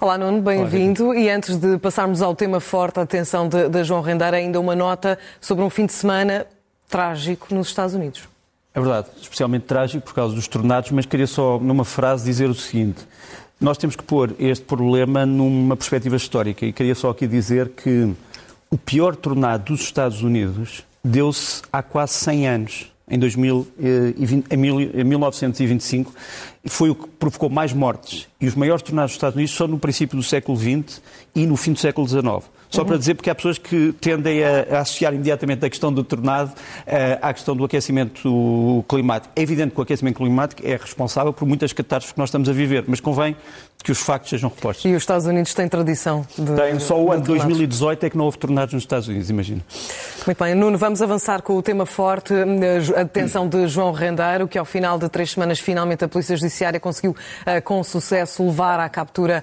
Olá, Nuno, bem-vindo. E antes de passarmos ao tema forte, a atenção de, de João Rendar, ainda uma nota sobre um fim de semana trágico nos Estados Unidos. É verdade, especialmente trágico por causa dos tornados, mas queria só, numa frase, dizer o seguinte. Nós temos que pôr este problema numa perspectiva histórica e queria só aqui dizer que o pior tornado dos Estados Unidos deu-se há quase 100 anos, em, 2020, em 1925, foi o que provocou mais mortes. E os maiores tornados dos Estados Unidos são no princípio do século XX e no fim do século XIX. Só para dizer, porque há pessoas que tendem a, a associar imediatamente a questão do tornado uh, à questão do aquecimento climático. É evidente que o aquecimento climático é responsável por muitas catástrofes que nós estamos a viver, mas convém que os factos sejam repostos. E os Estados Unidos têm tradição de. Tem, só o ano de 2018 é que não houve tornados nos Estados Unidos, imagino. Muito bem, Nuno, vamos avançar com o tema forte, a detenção de João Rendeiro, que ao final de três semanas, finalmente a Polícia Judiciária conseguiu uh, com sucesso levar à captura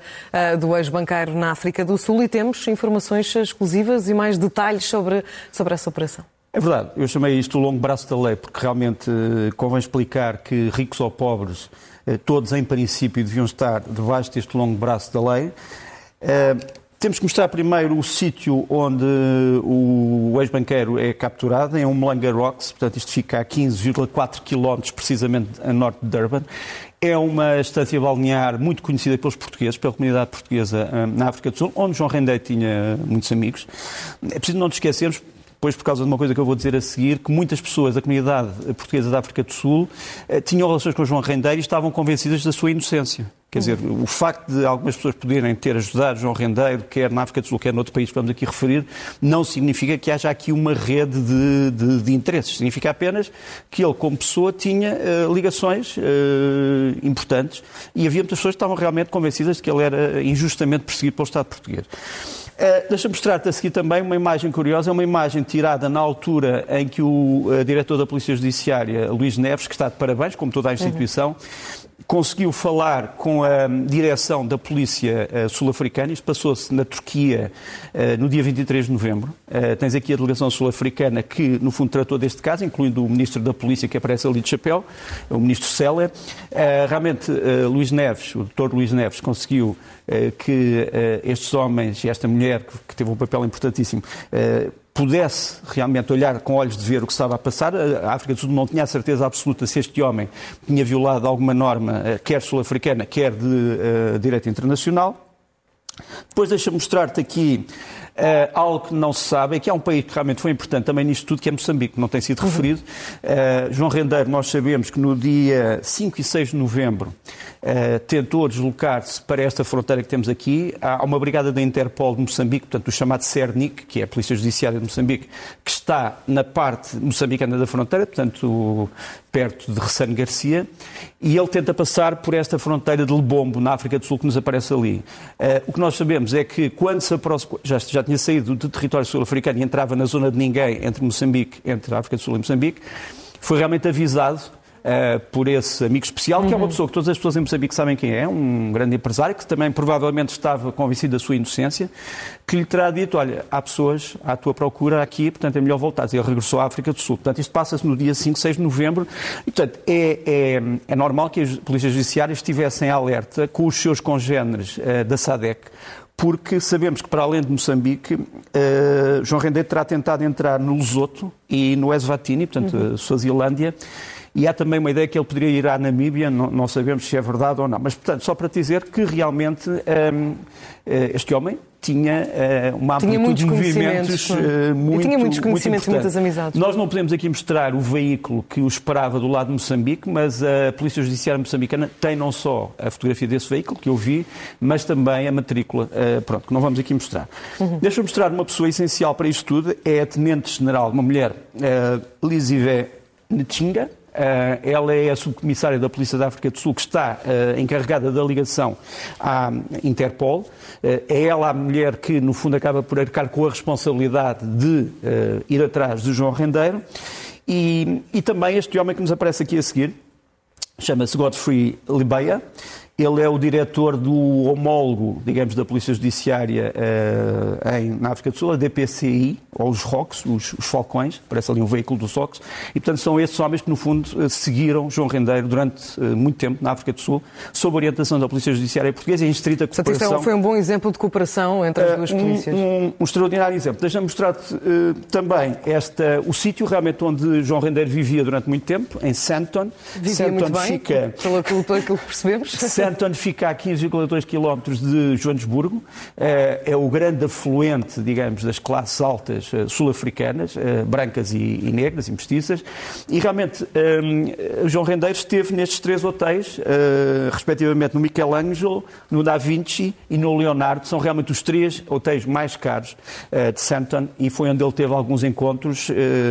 do ex-banqueiro na África do Sul e temos informações exclusivas e mais detalhes sobre, sobre essa operação. É verdade, eu chamei isto o longo braço da lei, porque realmente uh, convém explicar que ricos ou pobres eh, todos em princípio deviam estar debaixo deste longo braço da lei. Eh, temos que mostrar primeiro o sítio onde o ex-banqueiro é capturado, em um Umlanga Rocks, portanto isto fica a 15,4 km precisamente a norte de Durban. É uma estância balnear muito conhecida pelos portugueses, pela comunidade portuguesa eh, na África do Sul, onde João Rendei tinha muitos amigos. É preciso não nos esquecermos, Pois, por causa de uma coisa que eu vou dizer a seguir, que muitas pessoas da comunidade portuguesa da África do Sul eh, tinham relações com João Rendeiro e estavam convencidas da sua inocência. Quer dizer, o facto de algumas pessoas poderem ter ajudado João Rendeiro, quer na África do Sul, quer noutro país que vamos aqui referir, não significa que haja aqui uma rede de, de, de interesses. Significa apenas que ele, como pessoa, tinha uh, ligações uh, importantes e havia muitas pessoas que estavam realmente convencidas de que ele era injustamente perseguido pelo Estado português. Uh, Deixa-me mostrar-te a seguir também uma imagem curiosa, é uma imagem tirada na altura em que o uh, diretor da Polícia Judiciária, Luís Neves, que está de parabéns, como toda a instituição, conseguiu falar com a direção da polícia uh, sul-africana, isto passou-se na Turquia uh, no dia 23 de novembro. Uh, tens aqui a delegação sul-africana que, no fundo, tratou deste caso, incluindo o ministro da polícia que aparece ali de chapéu, o ministro Seller. realmente, Luís Neves, o doutor Luís Neves, conseguiu que estes homens e esta mulher, que teve um papel importantíssimo, pudesse realmente olhar com olhos de ver o que estava a passar. A África do Sul não tinha a certeza absoluta se este homem tinha violado alguma norma, eh, quer sul-africana, quer de uh, direito internacional. Depois deixa mostrar-te aqui Uh, algo que não se sabe é que há um país que realmente foi importante também nisto tudo, que é Moçambique, não tem sido uhum. referido. Uh, João Rendeiro, nós sabemos que no dia 5 e 6 de novembro uh, tentou deslocar-se para esta fronteira que temos aqui. Há uma brigada da Interpol de Moçambique, portanto, o chamado CERNIC, que é a Polícia Judiciária de Moçambique, que está na parte moçambicana da fronteira, portanto, perto de Ressane Garcia, e ele tenta passar por esta fronteira de Lebombo, na África do Sul, que nos aparece ali. o que nós sabemos é que quando se aproxima, já, já tinha saído do território sul-africano e entrava na zona de ninguém entre Moçambique, entre a África do Sul e Moçambique, foi realmente avisado Uh, por esse amigo especial, que uhum. é uma uhum. pessoa que todas as pessoas em Moçambique sabem quem é, um grande empresário, que também provavelmente estava convencido da sua inocência, que lhe terá dito, olha, há pessoas à tua procura aqui, portanto é melhor voltar. E ele regressou à África do Sul. Portanto, isto passa-se no dia 5, 6 de novembro. E, portanto, é, é, é normal que as polícias judiciárias estivessem alerta com os seus congêneres uh, da SADEC, porque sabemos que, para além de Moçambique, uh, João Rendeiro terá tentado entrar no Lesoto e no Eswatini, portanto, uhum. Suazilândia, e há também uma ideia que ele poderia ir à Namíbia, não, não sabemos se é verdade ou não. Mas, portanto, só para dizer que realmente um, eh, este homem tinha uh, uma tinha amplitude de movimentos uh, muito tinha muitos conhecimentos muito e muitas amizades. Nós não podemos aqui mostrar o veículo que o esperava do lado de Moçambique, mas a Polícia Judiciária moçambicana tem não só a fotografia desse veículo, que eu vi, mas também a matrícula, uh, pronto, que não vamos aqui mostrar. Uhum. Deixa-me mostrar uma pessoa essencial para isto tudo, é a Tenente-General, uma mulher, uh, Lizivé Nchinga, eh, ela é a subcomissária da Polícia da África do Sul que está eh, encarregada da ligação à Interpol. Eh, é ela a mulher que, no fundo, acaba por arcar com a responsabilidade de ir atrás do João Rendeiro. E, e também este homem que nos aparece aqui a seguir, chama-se Godfrey Libeia, Ele é o diretor do homólogo, digamos, da Polícia Judiciária uh, em, na África do Sul, a DPCI, ou os ROCs, os, os, Falcões, parece ali um veículo dos ROCs, e portanto são esses homens que, no fundo, uh, seguiram João Rendeiro durante uh, muito tempo na África do Sul, sob orientação da Polícia Judiciária Portuguesa, em estrita cooperação. Portanto, foi um bom exemplo de cooperação entre as duas polícias. Um, um, um extraordinário exemplo. Deixa-me mostrar-te também esta, o sítio realmente onde João Rendeiro vivia durante muito tempo, em Santon. Vivia Santon muito bem, fica... pelo, pelo, pelo que percebemos. Santon fica a 15,2 km de Joanesburgo, é, é o grande afluente, digamos, das classes altas eh, sul-africanas, eh, brancas e, negras e mestiças, e realmente João Rendeiro esteve nestes três hotéis, respectivamente no Michelangelo, no Da Vinci e no Leonardo, são realmente os três hotéis mais caros de Santon e foi onde ele teve alguns encontros,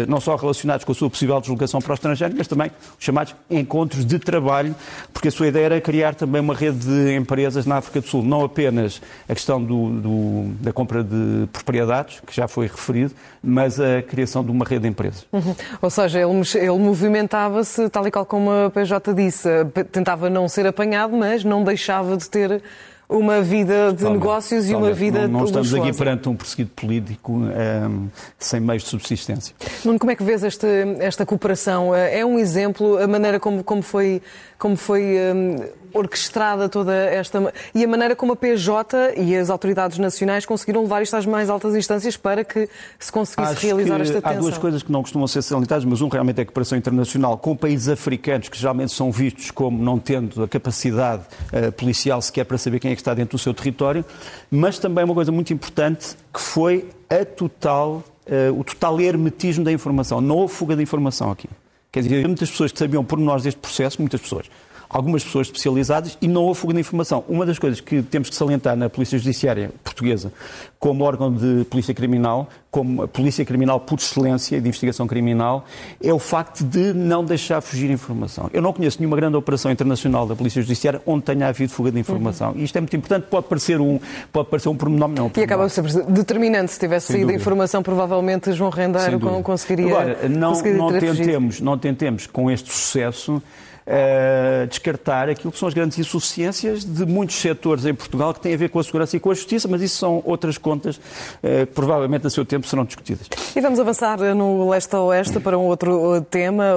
não só relacionados com a sua possível deslocação para o estrangeiro, mas também chamados encontros de trabalho, porque a sua ideia era criar também uma rede de empresas na África do Sul, não apenas a questão do, do, da compra de propriedades, que já foi referido, mas a criação de uma rede de empresas. Uhum. Ou seja, ele, ele movimentava-se, tal e qual como a PJ disse, tentava não ser apanhado, mas não deixava de ter uma vida de negócios e uma vida Não, não estamos luxuosa. aqui perante um perseguido político um, ehm, sem meios de subsistência. Nuno, como é que vês esta, esta cooperação? É um exemplo, a maneira como, como foi, como foi um, orquestrada toda esta... e a maneira como a PJ e as autoridades nacionais conseguiram levar isto às mais altas instâncias para que se conseguisse Acho realizar esta detenção. Há duas coisas que não costumam ser salientadas, mas um realmente é a cooperação internacional com países africanos que geralmente são vistos como não tendo a capacidade uh, policial sequer para saber quem é que está dentro do seu território, mas também uma coisa muito importante que foi a total, uh, o total hermetismo da informação. Não houve fuga de informação aqui. Quer dizer, muitas pessoas que sabiam por nós deste processo, muitas pessoas algumas pessoas especializadas e não houve fuga de informação. Uma das coisas que temos que salientar na Polícia Judiciária Portuguesa, como órgão de polícia criminal, como a polícia criminal por excelência de investigação criminal, é o facto de não deixar fugir informação. Eu não conheço nenhuma grande operação internacional da Polícia Judiciária onde tenha havido fuga de informação. Uhum. E isto é muito importante, pode parecer um, pode parecer um pormenor, não. Um pormenor. E acaba por ser determinante. Se tivesse saído informação, provavelmente João Rendeiro conseguiria. Agora, não, conseguiria não, tentemos, não tentemos com este sucesso uh, descartar aquilo que são as grandes insuficiências de muitos setores em Portugal que têm a ver com a segurança e com a justiça, mas isso são outras contas uh, que provavelmente a seu tempo serão discutidas. E vamos avançar no leste a oeste para um outro tema.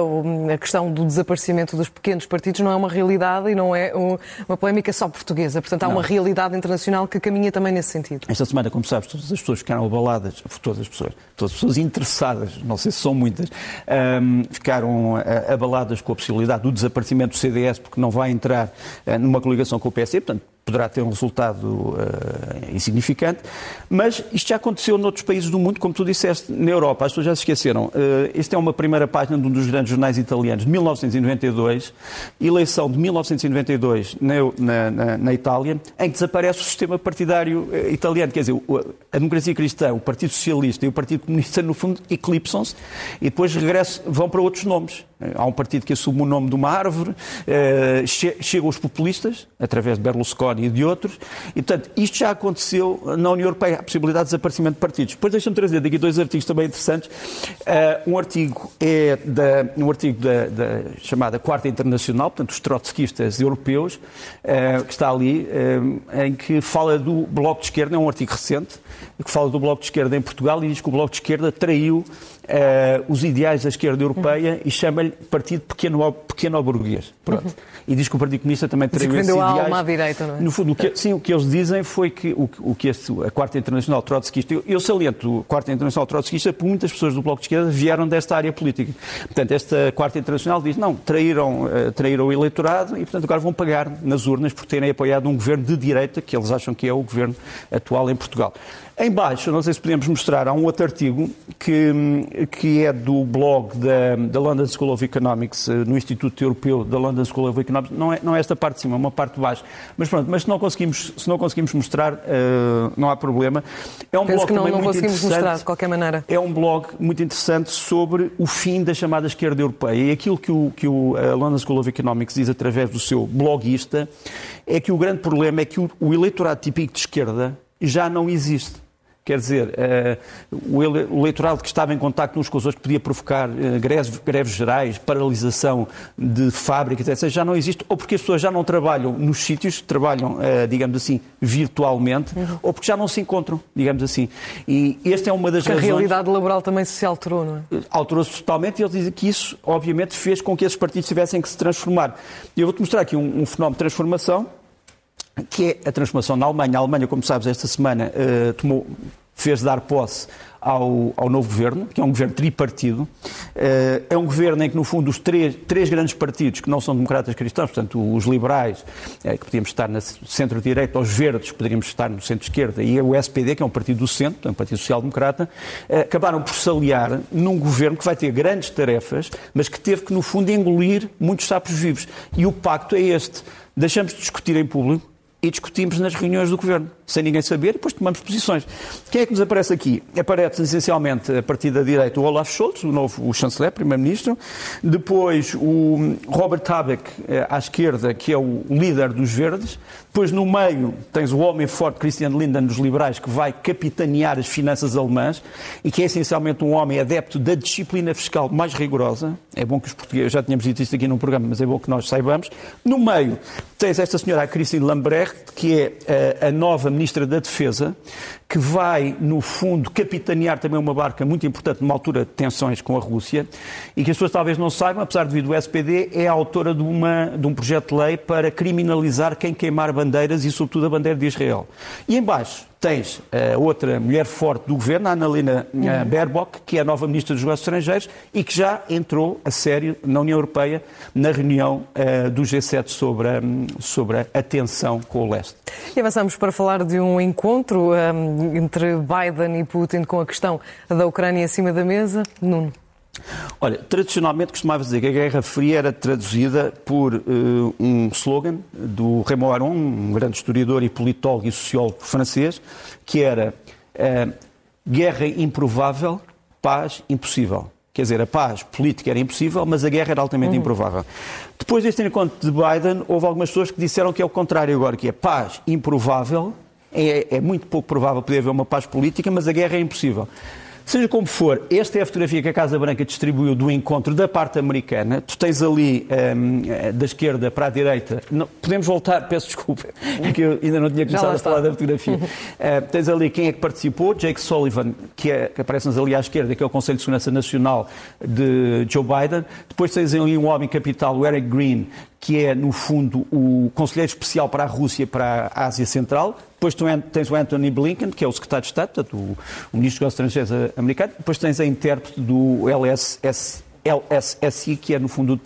A questão do desaparecimento dos pequenos partidos não é uma realidade e não é uma polémica só portuguesa. Portanto, há não. uma realidade internacional que caminha também nesse sentido. Esta semana, como sabes, todas as pessoas ficaram abaladas, todas as pessoas, todas as pessoas interessadas, não sei se são muitas, um, ficaram eh, abaladas com a possibilidade do desaparecimento desaparecimento do CDS, porque não vai entrar eh, numa coligação com o PSD, portanto, poderá ter um resultado uh, insignificante, mas isto já aconteceu noutros países do mundo, como tu disseste, na Europa. As pessoas já se esqueceram. Uh, esta é uma primeira página de um dos grandes jornais italianos, de 1992, eleição de 1992 na, na, na Itália, em que desaparece o sistema partidário uh, italiano. Quer dizer, a democracia cristã, o Partido Socialista e o Partido Comunista, no fundo, eclipsam-se e depois regressam, vão para outros nomes. Há um partido que assume o nome de uma árvore, chegam os populistas, através de Berlusconi e de outros, e portanto isto já aconteceu na União Europeia, a possibilidade de desaparecimento de partidos. Depois deixa-me trazer daqui dois artigos também interessantes. Uh, um artigo é da, um artigo da, da, chamada Quarta Internacional, portanto os trotskistas europeus, uh, que está ali, uh, em que fala do Bloco de Esquerda, é um artigo recente, que fala do Bloco de Esquerda em Portugal e diz que o Bloco de Esquerda traiu uh, os ideais da esquerda europeia uhum. e chama-lhe partido pequeno, pequeno burguês. Pronto. Uhum. E diz que o Partido Comunista também traiu esses ideais. A alma à direita, não é? No fundo, o que, sim, o que eles dizem foi que o, o que este, a Quarta Internacional Trotskista, eu, eu saliento a Quarta Internacional Trotskista porque muitas pessoas do Bloco de Esquerda vieram desta área política. Portanto, esta Quarta Internacional diz, não, traíram, uh, traíram o eleitorado e, portanto, agora vão pagar nas urnas por terem apoiado um governo de direita, que eles acham que é o governo atual em Portugal. Em baixo, não sei se podemos mostrar, há um outro artigo que, que é do blog da, da London School of Economics, eh, no Instituto Europeu da London School of Economics. Não é, não é esta parte de cima, é uma parte de baixo. Mas pronto, mas se não conseguimos, se não conseguimos mostrar, uh, não há problema. É um Penso blog que não, não conseguimos mostrar, de qualquer maneira. É um blog muito interessante sobre o fim da chamada esquerda europeia. E aquilo que, o, que o, a London School of Economics diz através do seu blogista é que o grande problema é que o, o eleitorado típico de esquerda já não existe Quer dizer, o eleitorado que estava em contacto uns com os outros podia provocar greves, greves gerais, paralisação de fábricas, etc. Já não existe, ou porque as pessoas já não trabalham nos sítios, trabalham, digamos assim, virtualmente, uhum. ou porque já não se encontram, digamos assim. E esta é uma das porque razões... a realidade laboral também se alterou, não é? Alterou-se totalmente e eles dizem que isso, obviamente, fez com que esses partidos tivessem que se transformar. Eu vou-te mostrar aqui um, um fenómeno de transformação que é a transformação na Alemanha. A Alemanha, como sabes, esta semana uh, tomou, fez dar posse ao, ao, novo governo, que é um governo tripartido. Uh, é um governo em que, no fundo, os três, três grandes partidos, que não são democratas cristãos, portanto, os liberais, uh, que podíamos estar no centro-direita, os verdes, que poderíamos estar no centro-esquerda, e o SPD, que é um partido do centro, é um partido social-democrata, uh, acabaram por se aliar num governo que vai ter grandes tarefas, mas que teve que, no fundo, engolir muitos sapos vivos. E o pacto é este. Deixamos de discutir em público, e discutimos nas reuniões do Governo, sem ninguém saber, e depois tomamos posições. Quem é que nos aparece aqui? Aparece essencialmente a partir da direita o Olaf Scholz, o novo o chanceler, primeiro-ministro, depois o Robert Habeck eh, à esquerda, que é o líder dos verdes, depois no meio tens o homem forte Christian Lindner dos liberais, que vai capitanear as finanças alemãs e que é essencialmente um homem adepto da disciplina fiscal mais rigorosa. É bom que os portugueses, já tínhamos dito isto aqui num programa, mas é bom que nós saibamos. No meio tens esta senhora, a Christine Lambrecht, que é a, a nova Ministra da Defesa, que vai, no fundo, capitanear também uma barca muito importante numa altura de tensões com a Rússia e que as pessoas talvez não saibam, apesar de vir do SPD, é a autora de, uma, de um projeto de lei para criminalizar quem queimar bandeiras e, sobretudo, a bandeira de Israel. E embaixo tens a uh, outra mulher forte do governo, a Annalena uh, Baerbock, que é a nova Ministra dos Negócios Estrangeiros e que já entrou a sério na União Europeia na reunião uh, do G7 sobre a, sobre a tensão com o leste. E avançamos para falar de um encontro um, entre Biden e Putin com a questão da Ucrânia em cima da mesa. Nuno. Olha, tradicionalmente costumava dizer que a Guerra Fria era traduzida por uh, um slogan do Raymond Aron, um grande historiador e politólogo e sociólogo francês, que era uh, guerra improvável, paz impossível. Quer dizer, a paz política era impossível, mas a guerra era altamente uhum. improvável. Depois deste encontro de Biden, houve algumas pessoas que disseram que é o contrário agora, que é paz improvável, é, é muito pouco provável poder haver uma paz política, mas a guerra é impossível. Seja como for, esta é a fotografia que a Casa Branca distribuiu do encontro da parte americana. Tu tens ali um, eh, da esquerda para a direita. Não, podemos voltar, peço desculpa, é que eu ainda não tinha começado a falar da fotografia. Uh, tens ali quem é que participou: Jake Sullivan, que, é, que aparece-nos ali à esquerda, que é o Conselho de Segurança Nacional de Joe Biden. Depois tens ali um homem capital, o Eric Green, que é, no fundo, o conselheiro especial para a Rússia e para a Ásia Central. Depois tens o Anthony Blinken, que é o secretário de Estado, portanto, o, o ministro dos Estrangeiros americano. Depois tens a intérprete do LSS, LSSI, que é, no fundo,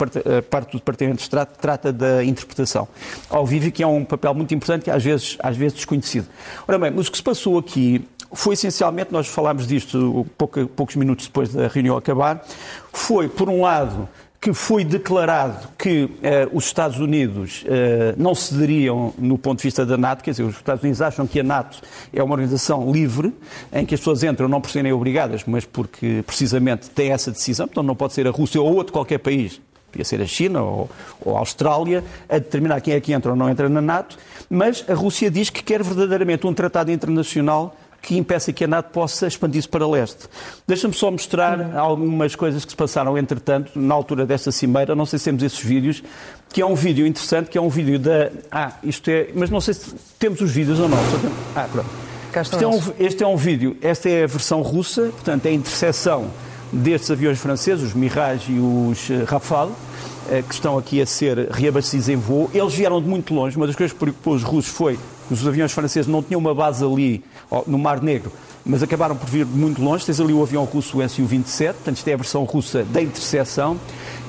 parte do Departamento de Estado que trata da interpretação ao vivo, que é um papel muito importante e às vezes, às vezes desconhecido. Ora bem, mas o que se passou aqui foi essencialmente, nós falámos disto poucos minutos depois da reunião acabar, foi, por um lado, que foi declarado que eh, os Estados Unidos eh, não cederiam no ponto de vista da NATO, quer dizer, os Estados Unidos acham que a NATO é uma organização livre, em que as pessoas entram não por serem obrigadas, mas porque precisamente tem essa decisão, então não pode ser a Rússia ou outro qualquer país, podia ser a China ou, ou a Austrália, a determinar quem é que entra ou não entra na NATO, mas a Rússia diz que quer verdadeiramente um tratado internacional que impeça que a NATO possa expandir-se para leste. Deixa-me só mostrar algumas coisas que se passaram, entretanto, na altura desta cimeira. Não sei se temos esses vídeos, que é um vídeo interessante, que é um vídeo da. Ah, isto é. Mas não sei se temos os vídeos ou não. Tem... Ah, pronto. Este é, um, este é um vídeo, esta é a versão russa, portanto, é a interseção destes aviões franceses, os Mirage e os eh, Rafale, eh, que estão aqui a ser reabastecidos em voo. Eles vieram de muito longe. Uma das coisas que preocupou os russos foi os aviões franceses não tinham uma base ali no Mar Negro, mas acabaram por vir muito longe. Tens ali o avião russo, o Su-27, portanto, isto é a versão russa da interseção.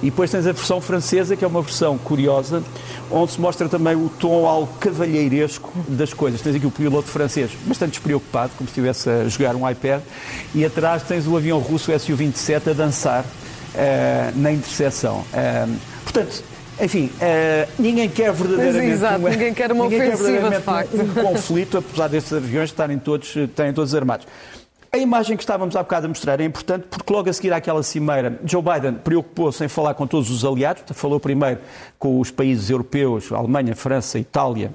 E depois tens a versão francesa, que é uma versão curiosa, onde se mostra também o tom algo cavalheiresco das coisas. Tens aqui o piloto francês bastante despreocupado, como se estivesse a jogar um iPad, e atrás tens o avião russo, o Su-27, a dançar uh, na interseção. Uh, portanto, enfim, uh, ninguém quer verdadeiramente. Exato, uma, ninguém quer uma ninguém ofensiva, quer de facto. Um, um conflito, apesar destes aviões estarem todos, estarem todos armados. A imagem que estávamos há bocado a mostrar é importante porque logo a seguir àquela cimeira, Joe Biden preocupou-se em falar com todos os aliados, falou primeiro com os países europeus, Alemanha, França, Itália,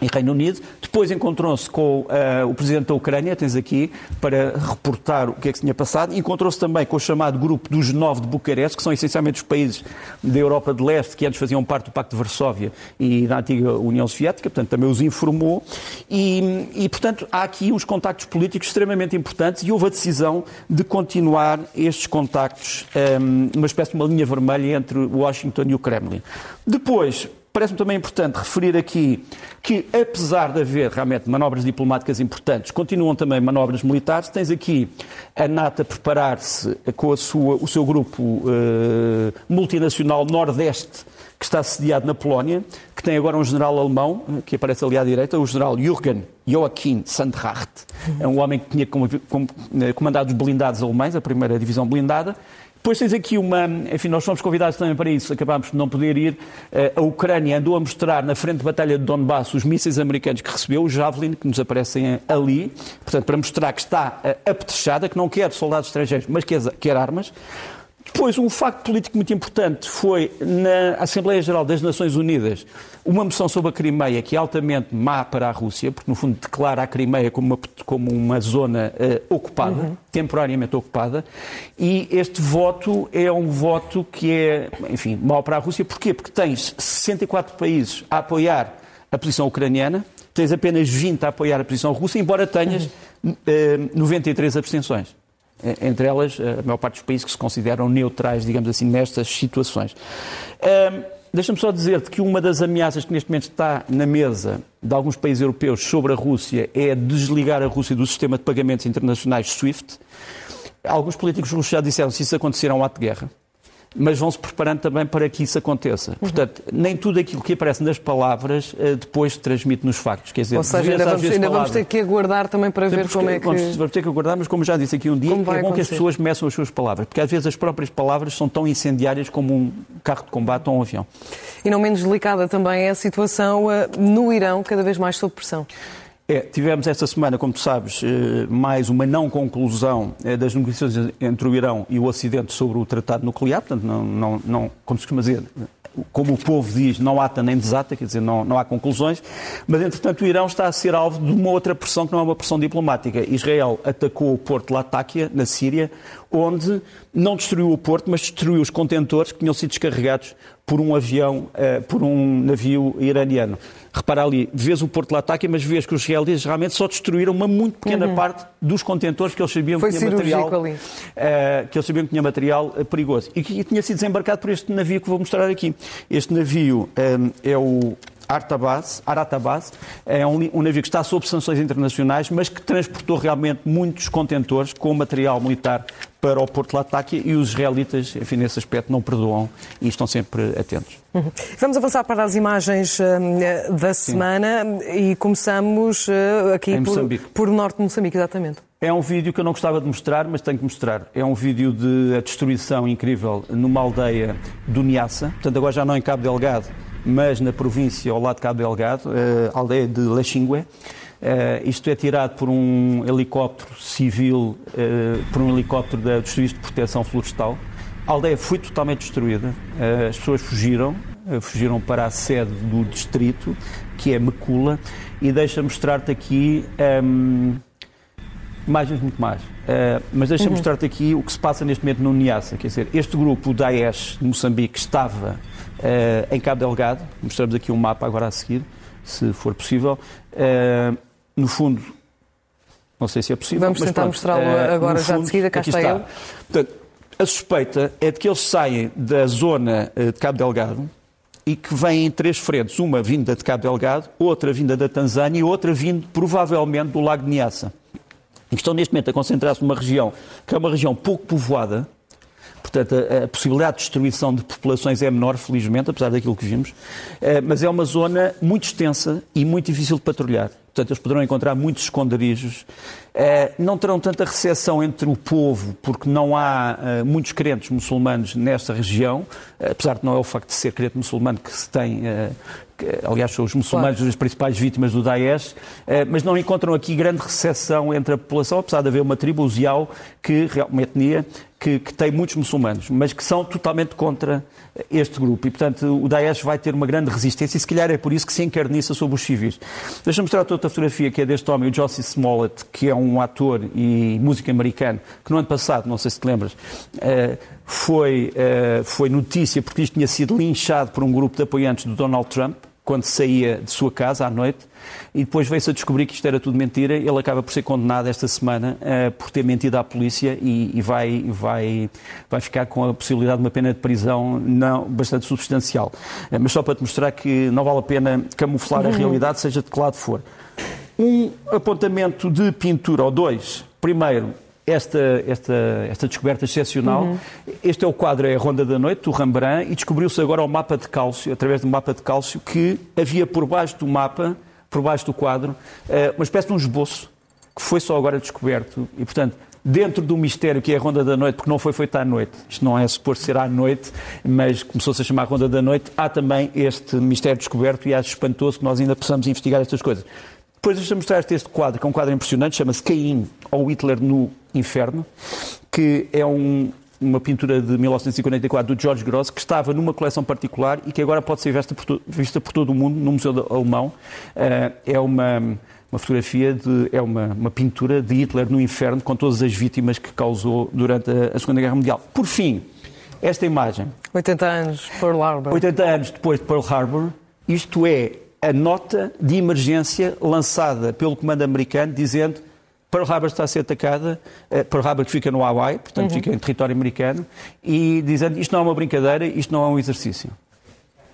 e Reino Unido. Depois encontrou-se com uh, o presidente da Ucrânia, tens aqui, para reportar o que é que se tinha passado. Encontrou-se também com o chamado grupo dos nove de Bucareste, que são essencialmente os países da Europa de Leste, que antes faziam parte do Pacto de Varsóvia e da antiga União Soviética, portanto também os informou. E, e portanto, há aqui uns contactos políticos extremamente importantes e houve a decisão de continuar estes contactos, um, uma espécie de uma linha vermelha entre Washington e o Kremlin. Depois, Parece-me também importante referir aqui que, apesar de haver realmente manobras diplomáticas importantes, continuam também manobras militares. Tens aqui a NATO a preparar-se com a sua, o seu grupo uh, multinacional Nordeste, que está sediado na Polónia, que tem agora um general alemão, que aparece ali à direita, o general Jürgen Joachim Sandhart. É um homem que tinha eh, comandado os blindados alemães, a primeira divisão blindada, depois tens aqui uma. Enfim, nós fomos convidados também para isso, acabámos de não poder ir. Eh, a Ucrânia andou a mostrar na frente de batalha de Donbass os mísseis americanos que recebeu, o Javelin, que nos aparecem ali, portanto, para mostrar que está eh, apetrechada, que não quer soldados estrangeiros, mas quer, quer armas. Depois, um facto político muito importante foi na Assembleia Geral das Nações Unidas uma moção sobre a Crimeia que é altamente má para a Rússia, porque no fundo declara a Crimeia como uma, como uma zona uh, ocupada, uhum. temporariamente ocupada, e este voto é um voto que é, enfim, mau para a Rússia. Porquê? Porque tens 64 países a apoiar a posição ucraniana, tens apenas 20 a apoiar a posição russa, embora tenhas uh, uhum. 93 eh, abstenções. Eh, entre elas a maior parte dos países que se consideram neutrais, digamos assim, nestas situações. Deixa-me só dizer-te que uma das ameaças que neste momento está na mesa de alguns países europeus sobre a Rússia é desligar a Rússia do sistema de pagamentos internacionais SWIFT. Alguns políticos russos já disseram se isso acontecer um ato de guerra mas vão-se preparando também para que isso aconteça. Uhum. Portanto, nem tudo aquilo que aparece nas palavras eh, depois transmite nos factos. Quer dizer, Ou seja, ainda, vamos, ainda vamos, ter que aguardar também para ver como é que... Vamos, vamos, ter que aguardar, mas como já disse aqui um dia, é bom acontecer? que as pessoas meçam as suas palavras, porque às vezes as próprias palavras são tão incendiárias como um carro de combate ou um avião. E não menos delicada também é a situação eh, no Irão, cada vez mais sob pressão. É, tivemos esta semana, como tu sabes, eh, mais uma não conclusão eh, das negociações entre o Irão e o Ocidente sobre o tratado nuclear, portanto, não, não, não como se costuma dizer, como o povo diz, não ata nem desata, quer dizer, não, não há conclusões, mas entretanto o Irão está a ser alvo de uma outra pressão que não é uma pressão diplomática. Israel atacou o porto de Latakia, na Síria, onde não destruiu o porto, mas destruiu os contentores que tinham sido descarregados por um avião, uh, por um navio iraniano. Repara ali, vês o Porto de Latakia, mas vês que os israelitas realmente só destruíram uma muito pequena uhum. parte dos contentores que eles sabiam Foi que tinha material, uh, que eles sabiam que tinha material uh, perigoso e que tinha sido desembarcado por este navio que vou mostrar aqui. Este navio é o Artabaz, Aratabaz, é um, um, navio que está sob sanções internacionais, mas que transportou realmente muitos contentores com material militar para o Porto de Latakia e os israelitas, enfim, nesse aspecto, não perdoam e estão sempre atentos. Uhum. Vamos avançar para as imagens uh, da semana Sim. e começamos uh, aqui por, por norte de Moçambique, exatamente. É um vídeo que eu não gostava de mostrar, mas tenho que mostrar. É um vídeo de destruição incrível numa aldeia do Niassa, portanto agora já não em Cabo Delgado, mas na província ao lado de Cabo Delgado, uh, aldeia de Lexingue. Uh, isto é tirado por um helicóptero civil, uh, por um helicóptero da, do Serviço de Proteção Florestal. A aldeia foi totalmente destruída, uh, as pessoas fugiram, fugiram para a sede do distrito, que é Mecula, e deixa mostrar-te aqui um, ehm, imagens muito mais. mas deixa uhum. mostrar-te aqui o que se passa neste momento no Niassa. Quer dizer, este grupo, o Daesh de Moçambique, estava em Cabo Delgado, mostramos aqui um mapa agora a seguir, se for possível no fundo, não sei se é possível. Vamos tentar mostrá-lo uh, agora já fundo, de seguida, cá está, está ele. Portanto, a suspeita é de que eles saem da zona uh, de Cabo Delgado e que vêm em três frentes, uma vinda de Cabo Delgado, outra vinda da Tanzânia e outra vindo provavelmente do Lago de Niassa. E que estão neste momento a concentrar-se numa região que é uma região pouco povoada, Portanto, a, a, possibilidade de destruição de populações é menor, felizmente, apesar daquilo que vimos, eh, mas é uma zona muito extensa e muito difícil de patrulhar. Portanto, eles poderão encontrar muitos esconderijos. Eh, não terão tanta recepção entre o povo, porque não há eh, muitos crentes muçulmanos nesta região, apesar de não é o facto de ser crente muçulmano que se tem aliás, são os muçulmanos claro. as principais vítimas do Daesh, mas não encontram aqui grande recepção entre a população, apesar de haver uma tribo, os Yao, que, uma etnia, que, que, tem muitos muçulmanos, mas que são totalmente contra este grupo. E, portanto, o Daesh vai ter uma grande resistência e, se calhar, é por isso que se encarniça sobre os civis. Deixa-me mostrar outra fotografia que é deste homem, o Jossie Smollett, que é um ator e músico americano, que no ano passado, não sei se te lembras, eh, foi, eh, foi notícia porque isto tinha sido linchado por um grupo de apoiantes do Donald Trump quando saía de sua casa à noite e depois veio-se a descobrir que isto era tudo mentira. Ele acaba por ser condenado esta semana uh, por ter mentido à polícia e, e, vai, vai, vai ficar com a possibilidade de uma pena de prisão não, bastante substancial. Uh, mas só para te mostrar que não vale a pena camuflar uhum. a realidade, seja de que lado for. Um apontamento de pintura, ou dois. Primeiro, esta, esta, esta descoberta excepcional. Uhum. Este é o quadro, é a Ronda da Noite, do Rembrandt, e descobriu-se agora o mapa de cálcio, através do mapa de cálcio, que havia por baixo do mapa, por baixo do quadro, eh, uma espécie de um esboço, que foi só agora descoberto. E, portanto, dentro do mistério que é a Ronda da Noite, porque não foi feita à noite, isto não é suposto ser à noite, mas começou-se a chamar Ronda da Noite, há também este mistério descoberto e acho espantoso que nós ainda possamos investigar estas coisas. Depois deixa-me mostrar-te este quadro, que é um quadro impressionante, chama-se Caim ou Hitler no Inferno, que é um, uma pintura de 1954 do George Gross, que estava numa coleção particular e que agora pode ser vista por, vista por todo o mundo no Museu Alemão. Uh, é uma, uma fotografia, de, é uma, uma pintura de Hitler no Inferno, com todas as vítimas que causou durante a, a Segunda Guerra Mundial. Por fim, esta imagem. 80 anos, Pearl Harbor. 80 anos depois de Pearl Harbor, isto é a nota de emergência lançada pelo comando americano dizendo Pearl Harbor está a ser atacada, eh, Pearl Harbor fica no Hawaii, portanto uhum. fica em território americano, e dizendo isto não é uma brincadeira, isto não é um exercício.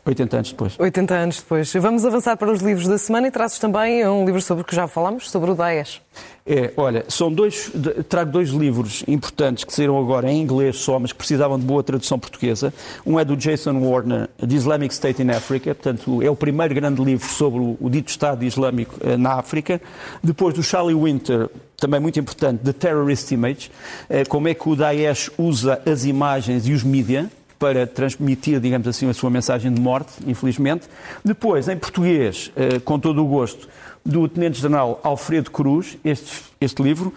80 anos depois. 80 anos depois. Vamos avançar para os livros da semana e trazes também um livro sobre o que já falámos, sobre o Daesh. É, olha, são dois, trago dois livros importantes que saíram agora em inglês só, mas que precisavam de boa tradução portuguesa. Um é do Jason Warner, The Islamic State in Africa, portanto é o primeiro grande livro sobre o, o dito Estado Islâmico eh, na África. Depois do Charlie Winter, também muito importante, The Terrorist Image, eh, como é que o Daesh usa as imagens e os mídias para transmitir, digamos assim, a sua mensagem de morte, infelizmente. Depois, em português, eh, com todo o gosto, do Tenente-General Alfredo Cruz, este, este livro,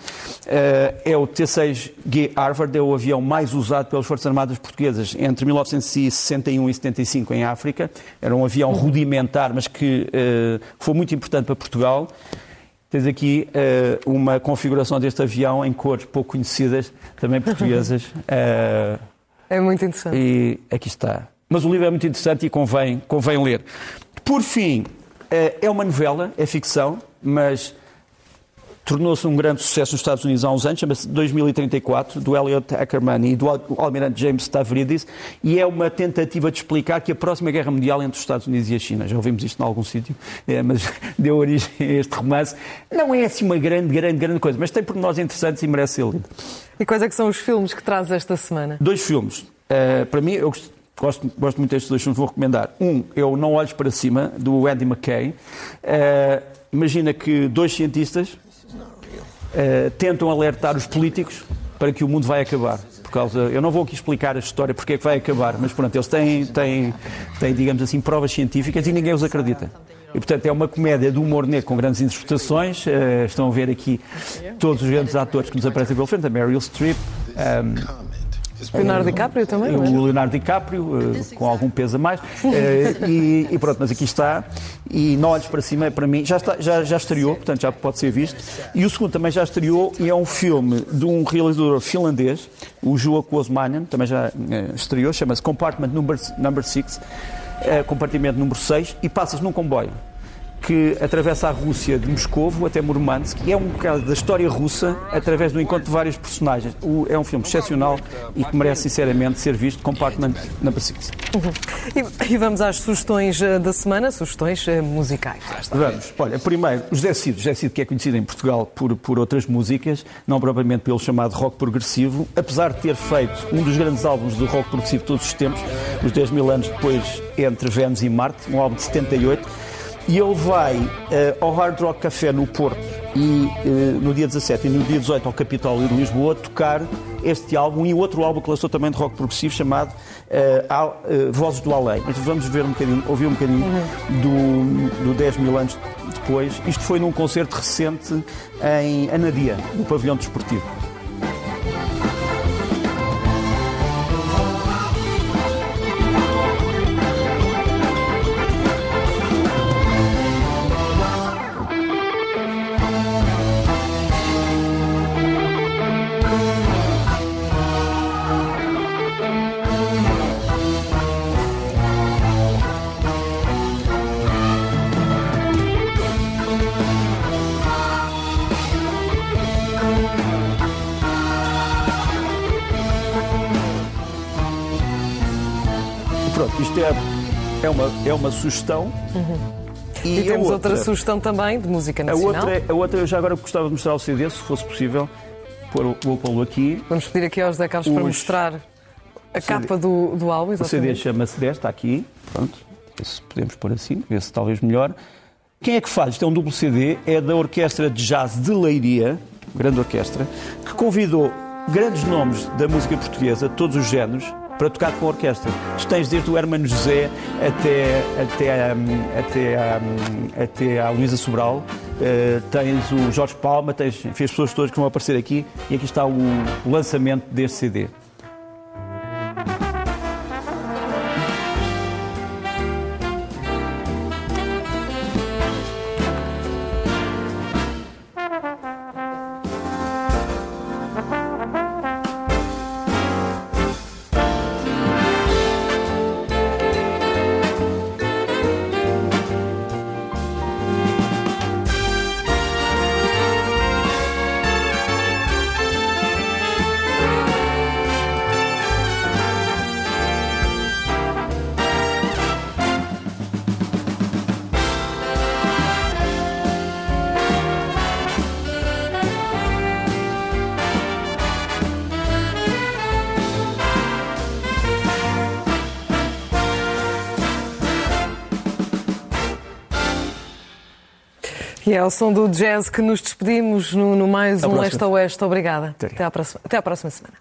eh, é o T-6G Harvard, é o avião mais usado pelas Forças Armadas Portuguesas entre 1961 e 75 em África. Era um avião rudimentar, mas que eh, foi muito importante para Portugal. Tens aqui uma configuração deste avião em cores pouco conhecidas, também portuguesas. É muito interessante. E aqui está. Mas o livro é muito interessante e convém, convém ler. Por fim, eh, é uma novela, é ficção, mas tornou-se um grande sucesso nos Estados Unidos há uns anos, chama-se 2034, do Elliot Ackerman e do almirante James Stavridis, e é uma tentativa de explicar que a próxima guerra mundial entre os Estados Unidos e a China, já ouvimos isto em algum sítio, é, mas deu origem a este romance, não é assim uma grande, grande, grande coisa, mas tem pormenores interessantes e merece ser lido. E quais é que são os filmes que traz esta semana? Dois filmes. Uh, para mim, eu gosto, gosto muito destes dois filmes, vou recomendar. Um é o Não Olhes para Cima, do Andy McKay. Uh, imagina que dois cientistas uh, tentam alertar os políticos para que o mundo vai acabar. Por causa, eu não vou aqui explicar a história porque é que vai acabar, mas pronto, eles têm, têm, têm digamos assim, provas científicas e ninguém os acredita. E, portanto, é uma comédia de humor negro com grandes interpretações. Uh, estão a ver aqui todos os grandes atores que nos aparecem pelo frente, a Meryl Streep. Um, Leonardo DiCaprio também, não é? O Leonardo DiCaprio, uh, com algum peso a mais. Uh, e, e, pronto, mas aqui está. E Não Olhos para Cima, para mim, já, está, já, já estreou, portanto já pode ser visto. E o segundo também já estreou e é um filme de um realizador finlandês, o Joa Kosmanen, também já uh, estreou, chama-se Compartment Number 6. Number six, compartimento número 6 e passas num comboio que atravessa a Rússia de Moscovo até Murmansk e é um bocado da história russa através do encontro de vários personagens. O, é um filme excepcional e que merece sinceramente ser visto. Compartment Number 6. Uhum. E, e, vamos às sugestões eh, da semana, sugestões eh, musicais. Vamos. Olha, primeiro, o José Cid. José Cid que é conhecido em Portugal por, por outras músicas, não propriamente pelo chamado rock progressivo, apesar de ter feito um dos grandes álbuns do rock progressivo de todos os tempos, os 10 mil anos depois entre Vênus e Marte, um álbum de 78, E ele vai uh, ao Hard Rock Café no Porto e uh, no dia 17 e no dia 18 ao Capitólio de Lisboa tocar este álbum e outro álbum que lançou também de rock progressivo chamado uh, Vozes do Além. Mas vamos ver um bocadinho, ouvir um bocadinho uhum. do, do 10 mil anos depois. Isto foi num concerto recente em Anadia, no pavilhão desportivo. Uma, é uma sugestão. Uhum. E, e temos outra, outra, sugestão também de música nacional. A outra, a outra, eu já agora gostava de mostrar o CD, se fosse possível. Vou pô-lo aqui. Vamos pedir aqui aos José Carlos Os... para mostrar a CD. capa do, do álbum. Exatamente. O CD chama-se 10, está aqui. Pronto, se podemos pôr assim, ver se talvez melhor. Quem é que faz? Isto é um duplo CD, é da Orquestra de Jazz de Leiria, grande orquestra, que convidou grandes nomes da música portuguesa, todos os géneros, para tocar com a orquestra. Tu tens desde o Hermano José até, até, hum, até, hum, até a Luísa Sobral, uh, tens o Jorge Palma, tens enfim, as pessoas todas que vão aparecer aqui e aqui está o, o lançamento deste CD. E é ao som do jazz que nos despedimos no, no mais um Leste a Oeste. Obrigada. Até à próxima, até à próxima semana.